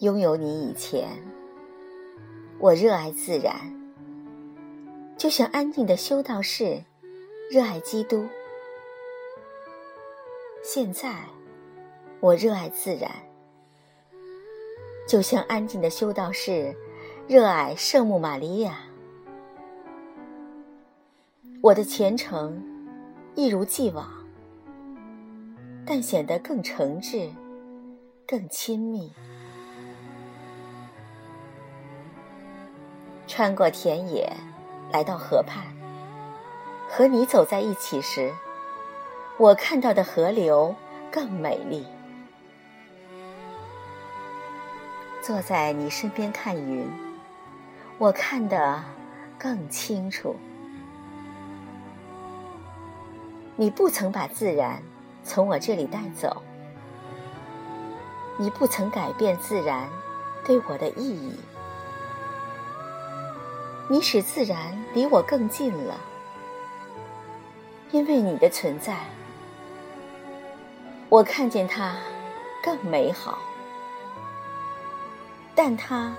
拥有你以前，我热爱自然，就像安静的修道士热爱基督。现在，我热爱自然，就像安静的修道士热爱圣母玛利亚。我的虔诚一如既往，但显得更诚挚、更亲密。穿过田野，来到河畔，和你走在一起时，我看到的河流更美丽。坐在你身边看云，我看得更清楚。你不曾把自然从我这里带走，你不曾改变自然对我的意义，你使自然离我更近了，因为你的存在，我看见它更美好，但它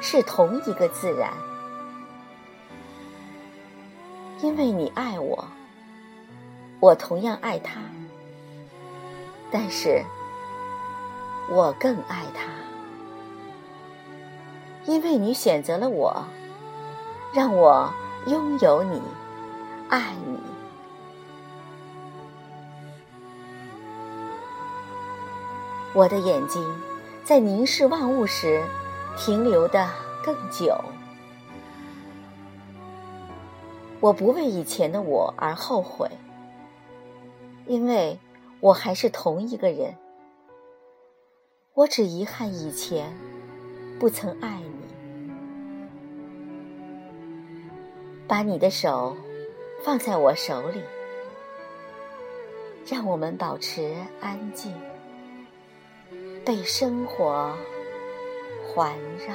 是同一个自然，因为你爱我。我同样爱他，但是我更爱他，因为你选择了我，让我拥有你，爱你。我的眼睛在凝视万物时停留的更久，我不为以前的我而后悔。因为我还是同一个人，我只遗憾以前不曾爱你。把你的手放在我手里，让我们保持安静，被生活环绕。